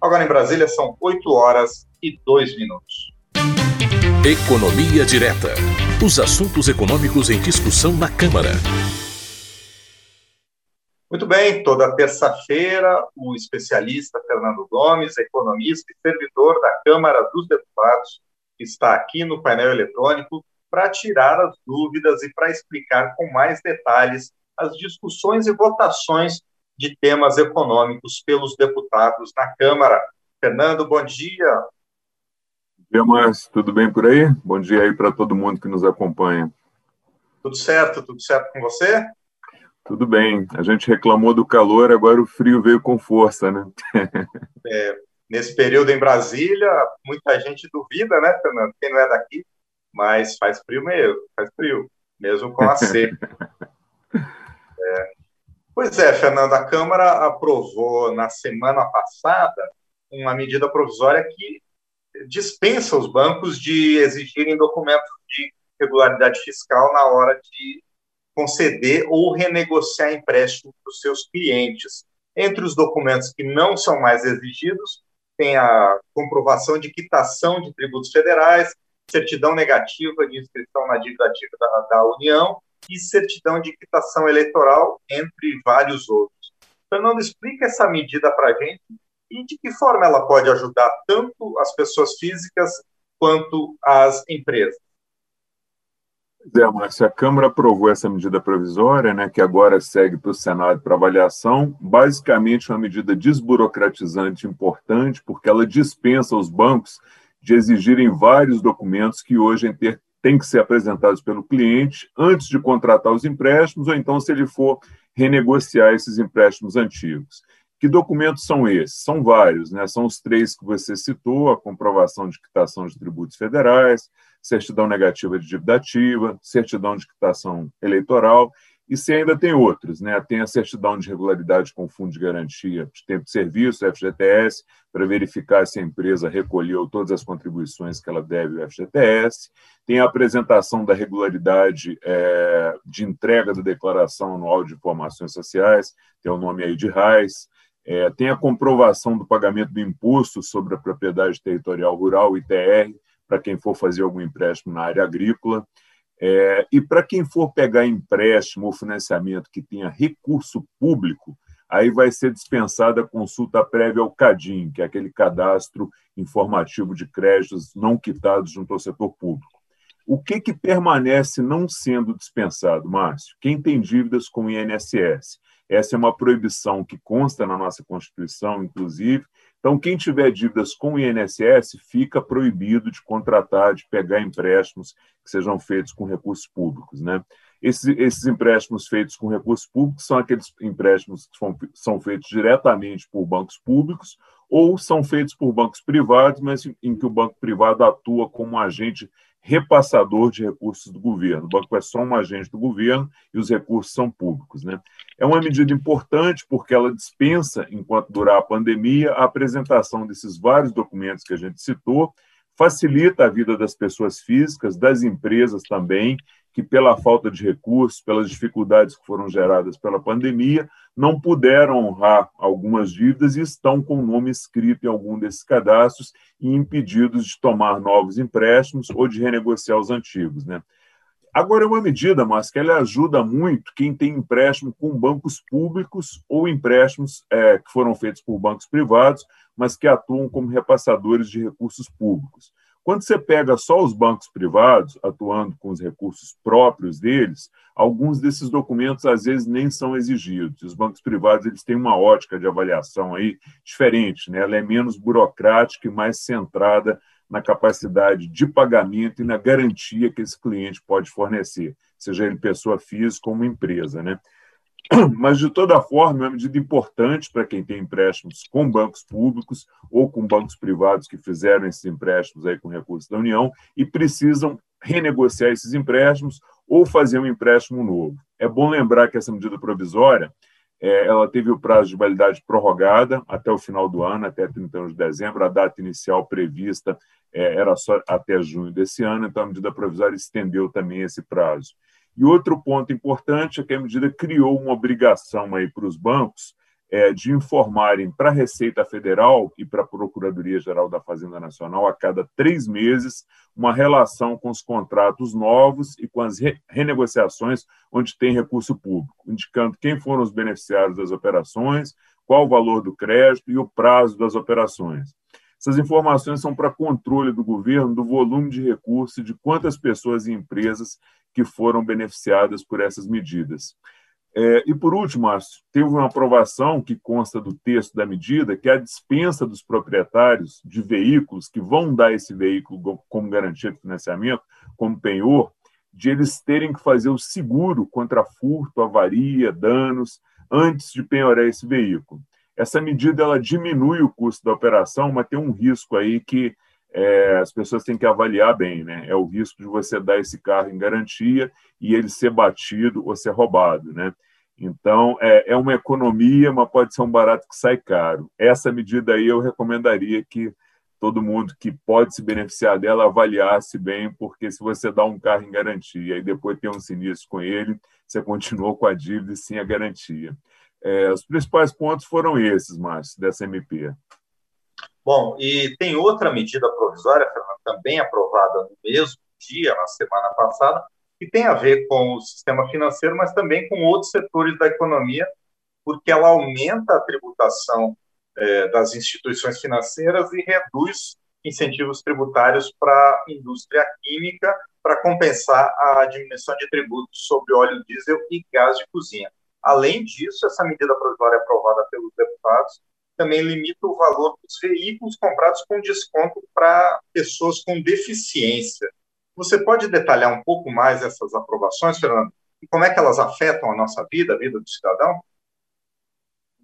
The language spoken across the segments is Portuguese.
Agora em Brasília são 8 horas e 2 minutos. Economia Direta. Os assuntos econômicos em discussão na Câmara. Muito bem, toda terça-feira, o especialista Fernando Gomes, economista e servidor da Câmara dos Deputados, está aqui no painel eletrônico para tirar as dúvidas e para explicar com mais detalhes as discussões e votações de temas econômicos pelos deputados na Câmara. Fernando, bom dia. Bom dia, Márcio. Tudo bem por aí? Bom dia aí para todo mundo que nos acompanha. Tudo certo? Tudo certo com você? Tudo bem. A gente reclamou do calor, agora o frio veio com força, né? é, nesse período em Brasília, muita gente duvida, né, Fernando? Quem não é daqui, mas faz frio mesmo, faz frio, mesmo com a seca. é. Pois é, Fernando, a Câmara aprovou na semana passada uma medida provisória que dispensa os bancos de exigirem documentos de regularidade fiscal na hora de conceder ou renegociar empréstimo para os seus clientes. Entre os documentos que não são mais exigidos, tem a comprovação de quitação de tributos federais, certidão negativa de inscrição na dívida ativa da, da União e certidão de quitação eleitoral, entre vários outros. Fernando, explica essa medida para a gente e de que forma ela pode ajudar tanto as pessoas físicas quanto as empresas. É, Márcio, a Câmara aprovou essa medida provisória, né, que agora segue para o Senado para avaliação. Basicamente, uma medida desburocratizante importante, porque ela dispensa os bancos de exigirem vários documentos que hoje têm que ser apresentados pelo cliente antes de contratar os empréstimos, ou então se ele for renegociar esses empréstimos antigos. Que documentos são esses? São vários, né? São os três que você citou: a comprovação de quitação de tributos federais, certidão negativa de dívida ativa, certidão de quitação eleitoral, e se ainda tem outros, né? Tem a certidão de regularidade com fundo de garantia de tempo de serviço, FGTS, para verificar se a empresa recolheu todas as contribuições que ela deve ao FGTS. Tem a apresentação da regularidade é, de entrega da declaração anual de informações sociais, tem o nome aí de RAIS. É, tem a comprovação do pagamento do imposto sobre a propriedade territorial rural, ITR, para quem for fazer algum empréstimo na área agrícola. É, e para quem for pegar empréstimo ou financiamento que tenha recurso público, aí vai ser dispensada a consulta prévia ao CADIM, que é aquele cadastro informativo de créditos não quitados junto ao setor público. O que, que permanece não sendo dispensado, Márcio? Quem tem dívidas com o INSS. Essa é uma proibição que consta na nossa Constituição, inclusive. Então, quem tiver dívidas com o INSS fica proibido de contratar, de pegar empréstimos que sejam feitos com recursos públicos. Né? Esses, esses empréstimos feitos com recursos públicos são aqueles empréstimos que são, são feitos diretamente por bancos públicos ou são feitos por bancos privados, mas em que o banco privado atua como um agente repassador de recursos do governo. O banco é só um agente do governo e os recursos são públicos. Né? É uma medida importante porque ela dispensa, enquanto durar a pandemia, a apresentação desses vários documentos que a gente citou, facilita a vida das pessoas físicas, das empresas também, que, pela falta de recursos, pelas dificuldades que foram geradas pela pandemia, não puderam honrar algumas dívidas e estão com o nome escrito em algum desses cadastros e impedidos de tomar novos empréstimos ou de renegociar os antigos. Né? Agora, é uma medida, mas que ela ajuda muito quem tem empréstimo com bancos públicos ou empréstimos é, que foram feitos por bancos privados, mas que atuam como repassadores de recursos públicos. Quando você pega só os bancos privados, atuando com os recursos próprios deles, alguns desses documentos às vezes nem são exigidos. Os bancos privados eles têm uma ótica de avaliação aí diferente, né? ela é menos burocrática e mais centrada na capacidade de pagamento e na garantia que esse cliente pode fornecer, seja ele pessoa física ou uma empresa. Né? Mas, de toda forma, é uma medida importante para quem tem empréstimos com bancos públicos ou com bancos privados que fizeram esses empréstimos aí com recursos da União e precisam renegociar esses empréstimos ou fazer um empréstimo novo. É bom lembrar que essa medida provisória ela teve o prazo de validade prorrogada até o final do ano, até 31 de dezembro. A data inicial prevista é, era só até junho desse ano, então a medida provisória estendeu também esse prazo. E outro ponto importante é que a medida criou uma obrigação aí para os bancos é, de informarem para a Receita Federal e para a Procuradoria-Geral da Fazenda Nacional a cada três meses uma relação com os contratos novos e com as re renegociações onde tem recurso público, indicando quem foram os beneficiários das operações, qual o valor do crédito e o prazo das operações. Essas informações são para controle do governo do volume de recursos e de quantas pessoas e empresas que foram beneficiadas por essas medidas. É, e, por último, Márcio, teve uma aprovação que consta do texto da medida, que é a dispensa dos proprietários de veículos que vão dar esse veículo como garantia de financiamento, como penhor, de eles terem que fazer o seguro contra furto, avaria, danos, antes de penhorar esse veículo. Essa medida ela diminui o custo da operação, mas tem um risco aí que é, as pessoas têm que avaliar bem, né? É o risco de você dar esse carro em garantia e ele ser batido ou ser roubado, né? Então, é, é uma economia, mas pode ser um barato que sai caro. Essa medida aí eu recomendaria que todo mundo que pode se beneficiar dela avaliasse bem, porque se você dá um carro em garantia e depois tem um sinistro com ele, você continuou com a dívida e sim a garantia. É, os principais pontos foram esses, Márcio, dessa MP. Bom, e tem outra medida provisória, Fernando, também aprovada no mesmo dia, na semana passada, que tem a ver com o sistema financeiro, mas também com outros setores da economia, porque ela aumenta a tributação é, das instituições financeiras e reduz incentivos tributários para a indústria química para compensar a diminuição de tributos sobre óleo diesel e gás de cozinha. Além disso, essa medida provisória aprovada pelos deputados também limita o valor dos veículos comprados com desconto para pessoas com deficiência. Você pode detalhar um pouco mais essas aprovações, Fernando? E como é que elas afetam a nossa vida, a vida do cidadão?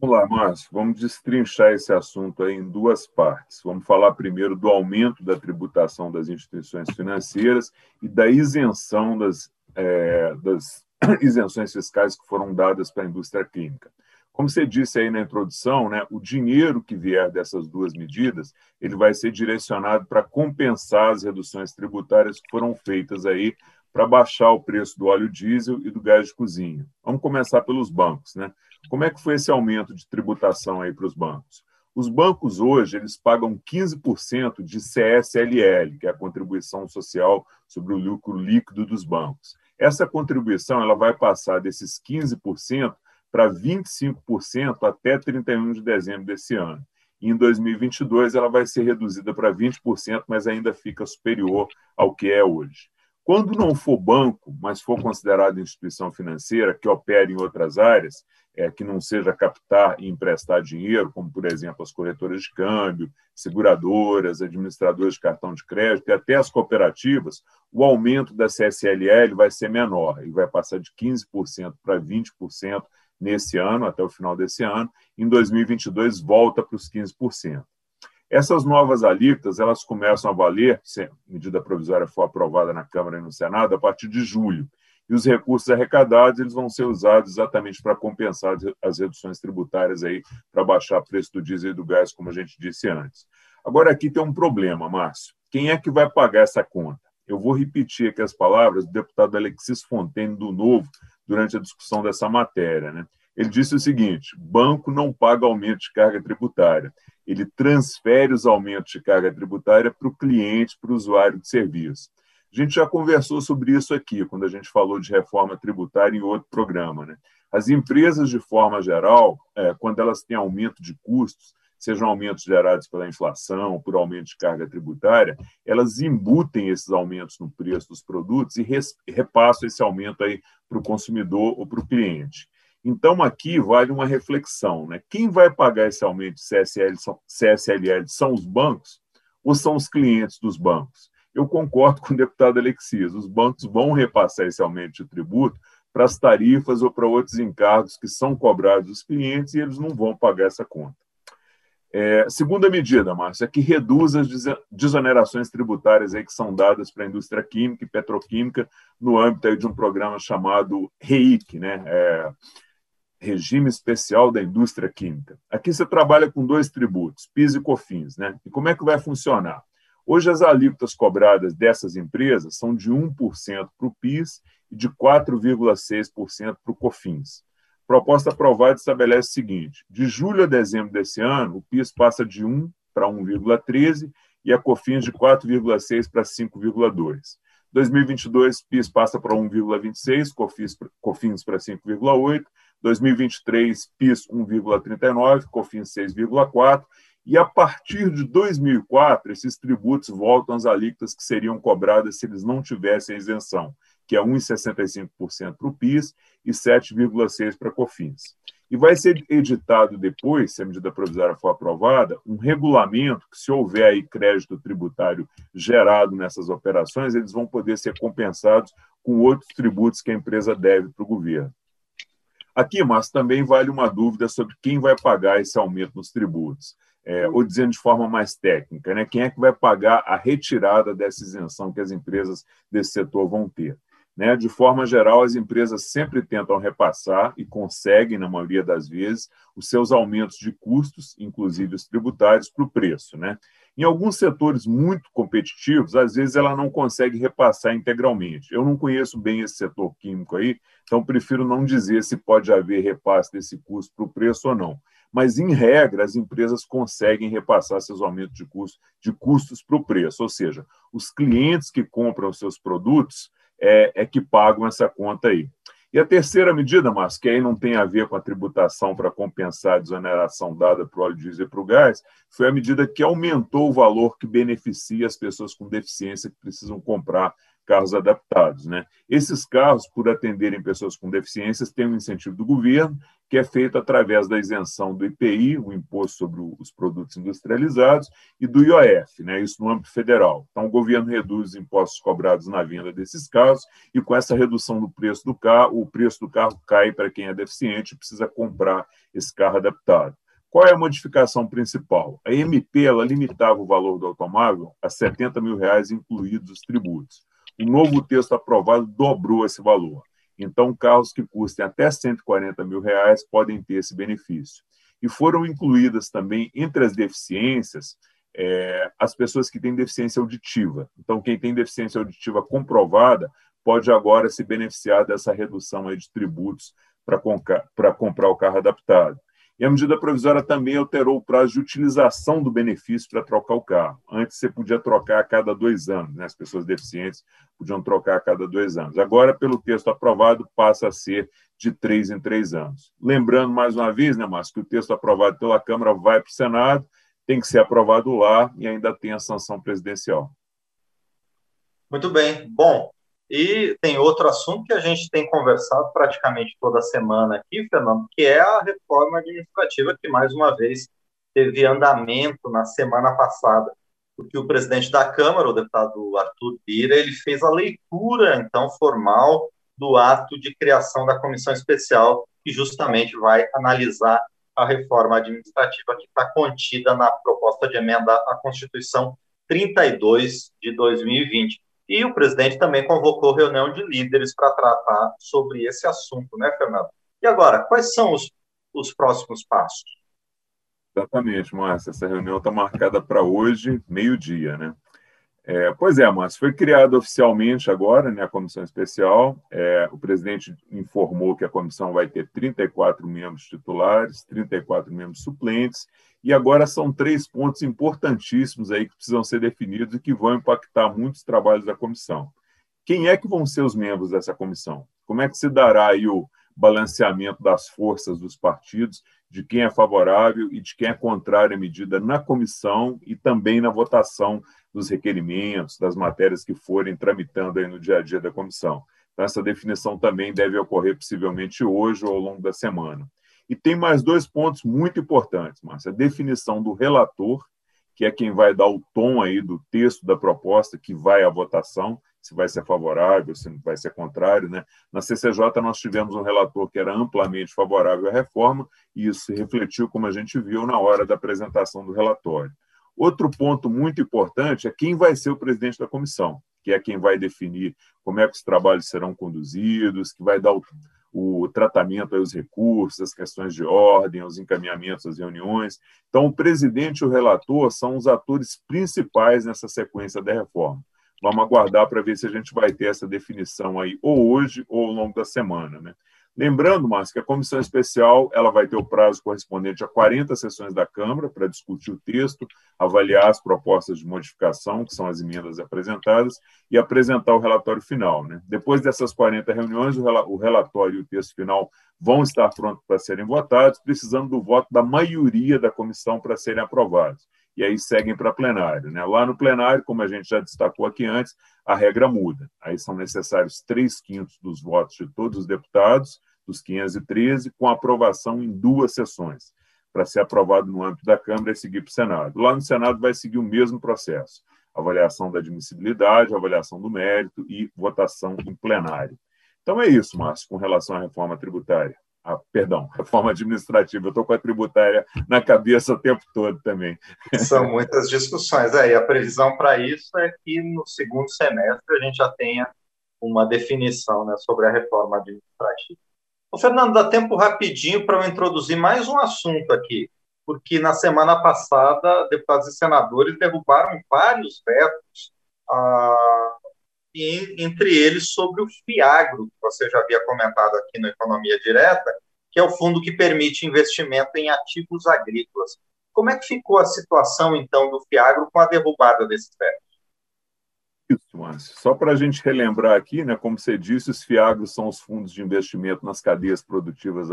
Vamos lá, Márcio. Vamos destrinchar esse assunto em duas partes. Vamos falar primeiro do aumento da tributação das instituições financeiras e da isenção das, é, das isenções fiscais que foram dadas para a indústria química. Como você disse aí na introdução, né, o dinheiro que vier dessas duas medidas, ele vai ser direcionado para compensar as reduções tributárias que foram feitas aí para baixar o preço do óleo diesel e do gás de cozinha. Vamos começar pelos bancos, né? Como é que foi esse aumento de tributação aí para os bancos? Os bancos hoje eles pagam 15% de CSLL, que é a contribuição social sobre o lucro líquido dos bancos. Essa contribuição ela vai passar desses 15% para 25% até 31 de dezembro desse ano. E em 2022, ela vai ser reduzida para 20%, mas ainda fica superior ao que é hoje. Quando não for banco, mas for considerado instituição financeira que opere em outras áreas, é, que não seja captar e emprestar dinheiro, como, por exemplo, as corretoras de câmbio, seguradoras, administradores de cartão de crédito e até as cooperativas, o aumento da CSLL vai ser menor, ele vai passar de 15% para 20% nesse ano, até o final desse ano. Em 2022, volta para os 15%. Essas novas alíquotas elas começam a valer, se a medida provisória for aprovada na Câmara e no Senado, a partir de julho. E os recursos arrecadados eles vão ser usados exatamente para compensar as reduções tributárias aí para baixar o preço do diesel e do gás, como a gente disse antes. Agora aqui tem um problema, Márcio. Quem é que vai pagar essa conta? Eu vou repetir aqui as palavras do deputado Alexis Fontaine do Novo, durante a discussão dessa matéria. Né? Ele disse o seguinte: banco não paga aumento de carga tributária, ele transfere os aumentos de carga tributária para o cliente, para o usuário de serviço. A gente já conversou sobre isso aqui, quando a gente falou de reforma tributária em outro programa. Né? As empresas, de forma geral, é, quando elas têm aumento de custos, sejam aumentos gerados pela inflação, por aumento de carga tributária, elas embutem esses aumentos no preço dos produtos e repassam esse aumento aí para o consumidor ou para o cliente. Então, aqui vale uma reflexão. Né? Quem vai pagar esse aumento de CSL, CSLL são os bancos ou são os clientes dos bancos? Eu concordo com o deputado Alexias, os bancos vão repassar esse aumento de tributo para as tarifas ou para outros encargos que são cobrados dos clientes e eles não vão pagar essa conta. É, segunda medida, Márcia, é que reduz as desonerações tributárias aí que são dadas para a indústria química e petroquímica no âmbito de um programa chamado REIC, né? É, Regime Especial da Indústria Química. Aqui você trabalha com dois tributos, PIS e COFINS. Né? E como é que vai funcionar? Hoje, as alíquotas cobradas dessas empresas são de 1% para o PIS e de 4,6% para o COFINS proposta aprovada estabelece o seguinte: de julho a dezembro desse ano, o PIS passa de 1 para 1,13 e a COFINS de 4,6 para 5,2. 2022, PIS passa para 1,26, COFINS, COFINS para 5,8. 2023, PIS 1,39, COFINS 6,4. E a partir de 2004, esses tributos voltam às alíquotas que seriam cobradas se eles não tivessem isenção, que é 1,65% para o PIS e 7,6% para a COFINS. E vai ser editado depois, se a medida provisória for aprovada, um regulamento que, se houver aí crédito tributário gerado nessas operações, eles vão poder ser compensados com outros tributos que a empresa deve para o governo. Aqui, mas também vale uma dúvida sobre quem vai pagar esse aumento nos tributos. É, ou dizendo de forma mais técnica, né, quem é que vai pagar a retirada dessa isenção que as empresas desse setor vão ter? Né? De forma geral, as empresas sempre tentam repassar e conseguem, na maioria das vezes, os seus aumentos de custos, inclusive os tributários, para o preço. Né? Em alguns setores muito competitivos, às vezes ela não consegue repassar integralmente. Eu não conheço bem esse setor químico aí, então prefiro não dizer se pode haver repasse desse custo para o preço ou não. Mas, em regra, as empresas conseguem repassar seus aumentos de, custo, de custos para o preço, ou seja, os clientes que compram os seus produtos é, é que pagam essa conta aí. E a terceira medida, Márcio, que aí não tem a ver com a tributação para compensar a desoneração dada para o óleo diesel e para o gás, foi a medida que aumentou o valor que beneficia as pessoas com deficiência que precisam comprar carros adaptados. Né? Esses carros, por atenderem pessoas com deficiências, têm um incentivo do governo, que é feito através da isenção do IPI, o Imposto sobre os Produtos Industrializados, e do IOF, né? isso no âmbito federal. Então, o governo reduz os impostos cobrados na venda desses carros, e com essa redução do preço do carro, o preço do carro cai para quem é deficiente e precisa comprar esse carro adaptado. Qual é a modificação principal? A MP ela limitava o valor do automóvel a 70 mil reais, incluídos os tributos. O novo texto aprovado dobrou esse valor. Então, carros que custem até 140 mil reais podem ter esse benefício. E foram incluídas também, entre as deficiências, é, as pessoas que têm deficiência auditiva. Então, quem tem deficiência auditiva comprovada pode agora se beneficiar dessa redução de tributos para comprar o carro adaptado. E a medida provisória também alterou o prazo de utilização do benefício para trocar o carro. Antes você podia trocar a cada dois anos, né? as pessoas deficientes podiam trocar a cada dois anos. Agora, pelo texto aprovado, passa a ser de três em três anos. Lembrando mais uma vez, né, Márcio, que o texto aprovado pela Câmara vai para o Senado, tem que ser aprovado lá e ainda tem a sanção presidencial. Muito bem. Bom, e tem outro assunto que a gente tem conversado praticamente toda semana aqui, Fernando, que é a reforma administrativa, que mais uma vez teve andamento na semana passada, porque o presidente da Câmara, o deputado Arthur Bira, ele fez a leitura, então, formal do ato de criação da comissão especial, que justamente vai analisar a reforma administrativa que está contida na proposta de emenda à Constituição 32 de 2020. E o presidente também convocou reunião de líderes para tratar sobre esse assunto, né, Fernando? E agora, quais são os, os próximos passos? Exatamente, Márcia. Essa reunião está marcada para hoje, meio-dia, né? É, pois é, Márcio, foi criada oficialmente agora né, a comissão especial. É, o presidente informou que a comissão vai ter 34 membros titulares, 34 membros suplentes, e agora são três pontos importantíssimos aí que precisam ser definidos e que vão impactar muitos trabalhos da comissão. Quem é que vão ser os membros dessa comissão? Como é que se dará aí o balanceamento das forças dos partidos, de quem é favorável e de quem é contrário à medida na comissão e também na votação dos requerimentos, das matérias que forem tramitando aí no dia a dia da comissão. Então, essa definição também deve ocorrer possivelmente hoje ou ao longo da semana. E tem mais dois pontos muito importantes, Márcia. A definição do relator, que é quem vai dar o tom aí do texto da proposta que vai à votação, se vai ser favorável, se vai ser contrário. Né? Na CCJ, nós tivemos um relator que era amplamente favorável à reforma, e isso se refletiu, como a gente viu, na hora da apresentação do relatório. Outro ponto muito importante é quem vai ser o presidente da comissão, que é quem vai definir como é que os trabalhos serão conduzidos, que vai dar o, o tratamento aos recursos, as questões de ordem, os encaminhamentos às reuniões. Então, o presidente e o relator são os atores principais nessa sequência da reforma. Vamos aguardar para ver se a gente vai ter essa definição aí ou hoje ou ao longo da semana. Né? Lembrando, Márcio, que a comissão especial ela vai ter o prazo correspondente a 40 sessões da Câmara para discutir o texto, avaliar as propostas de modificação, que são as emendas apresentadas, e apresentar o relatório final. Né? Depois dessas 40 reuniões, o relatório e o texto final vão estar prontos para serem votados, precisando do voto da maioria da comissão para serem aprovados e aí seguem para plenário. Né? Lá no plenário, como a gente já destacou aqui antes, a regra muda. Aí são necessários três quintos dos votos de todos os deputados, dos 513, com aprovação em duas sessões, para ser aprovado no âmbito da Câmara e seguir para o Senado. Lá no Senado vai seguir o mesmo processo: avaliação da admissibilidade, avaliação do mérito e votação em plenário. Então é isso, Márcio, com relação à reforma tributária ah, perdão, reforma administrativa. Eu estou com a tributária na cabeça o tempo todo também. São muitas discussões. É, e a previsão para isso é que no segundo semestre a gente já tenha uma definição né, sobre a reforma administrativa. Ô, Fernando, dá tempo rapidinho para eu introduzir mais um assunto aqui, porque na semana passada deputados e senadores derrubaram vários vetos ah, e entre eles sobre o FIAGRO, que você já havia comentado aqui no Economia Direta, que é o fundo que permite investimento em ativos agrícolas. Como é que ficou a situação, então, do FIAGRO com a derrubada desses vetos? Isso, Márcio. Só para a gente relembrar aqui, né, como você disse, os FIAGROS são os fundos de investimento nas cadeias produtivas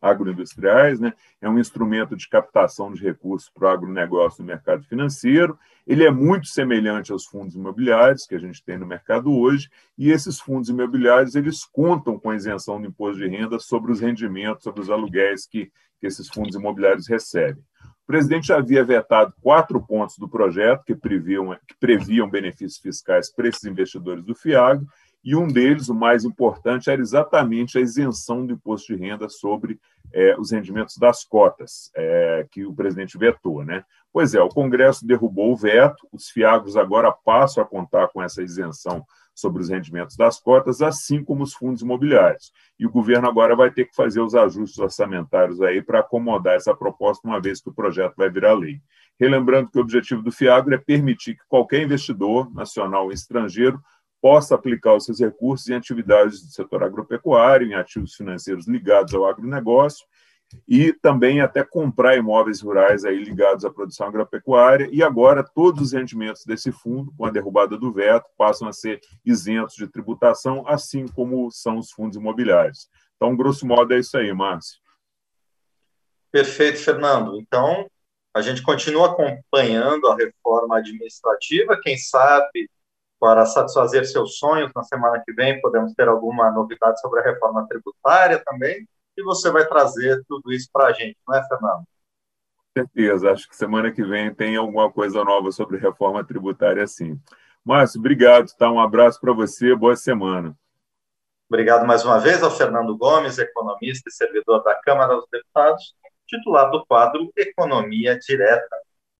agroindustriais, né? é um instrumento de captação de recursos para o agronegócio no mercado financeiro. Ele é muito semelhante aos fundos imobiliários que a gente tem no mercado hoje, e esses fundos imobiliários eles contam com a isenção do imposto de renda sobre os rendimentos, sobre os aluguéis que, que esses fundos imobiliários recebem. O presidente já havia vetado quatro pontos do projeto que previam, que previam benefícios fiscais para esses investidores do FIAG, e um deles, o mais importante, era exatamente a isenção do imposto de renda sobre é, os rendimentos das cotas, é, que o presidente vetou. Né? Pois é, o Congresso derrubou o veto, os FIAGos agora passam a contar com essa isenção sobre os rendimentos das cotas, assim como os fundos imobiliários. E o governo agora vai ter que fazer os ajustes orçamentários aí para acomodar essa proposta, uma vez que o projeto vai virar lei. Relembrando que o objetivo do FIAGRO é permitir que qualquer investidor, nacional ou estrangeiro, possa aplicar os seus recursos em atividades do setor agropecuário, em ativos financeiros ligados ao agronegócio e também até comprar imóveis rurais aí ligados à produção agropecuária. E agora todos os rendimentos desse fundo, com a derrubada do veto, passam a ser isentos de tributação, assim como são os fundos imobiliários. Então, grosso modo, é isso aí, Márcio. Perfeito, Fernando. Então, a gente continua acompanhando a reforma administrativa, quem sabe para satisfazer seus sonhos na semana que vem podemos ter alguma novidade sobre a reforma tributária também e você vai trazer tudo isso para a gente, não é, Fernando? Com certeza, acho que semana que vem tem alguma coisa nova sobre reforma tributária, sim. Márcio, obrigado, tá? Um abraço para você, boa semana. Obrigado mais uma vez ao Fernando Gomes, economista e servidor da Câmara dos Deputados, titular do quadro Economia Direta.